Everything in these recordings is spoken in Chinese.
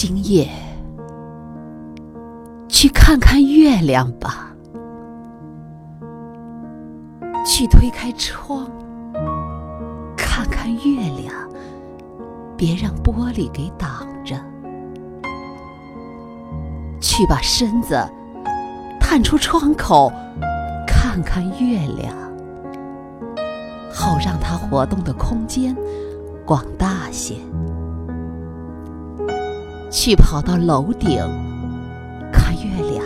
今夜，去看看月亮吧。去推开窗，看看月亮，别让玻璃给挡着。去把身子探出窗口，看看月亮，好让它活动的空间广大些。去跑到楼顶看月亮，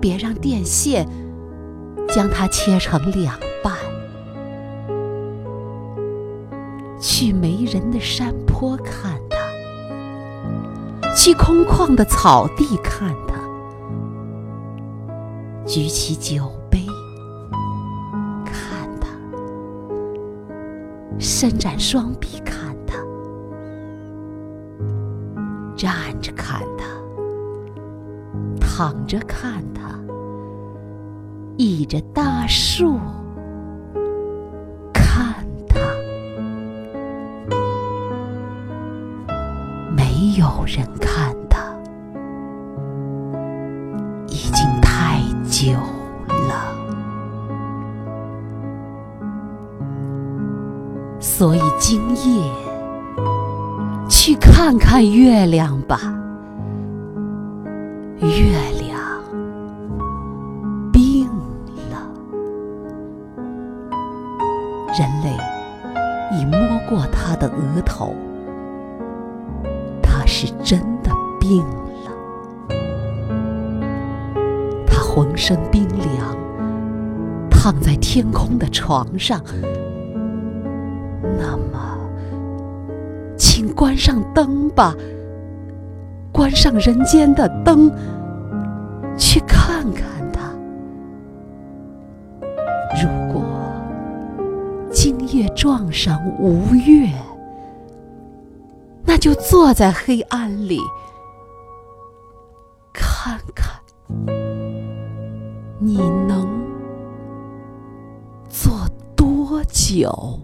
别让电线将它切成两半。去没人的山坡看它，去空旷的草地看它。举起酒杯看它，伸展双臂看。站着看它，躺着看它，倚着大树看它，没有人看它，已经太久了，所以今夜。去看看月亮吧，月亮病了。人类已摸过他的额头，他是真的病了。他浑身冰凉，躺在天空的床上。那么。关上灯吧，关上人间的灯，去看看它。如果今夜撞上无月，那就坐在黑暗里看看，你能坐多久？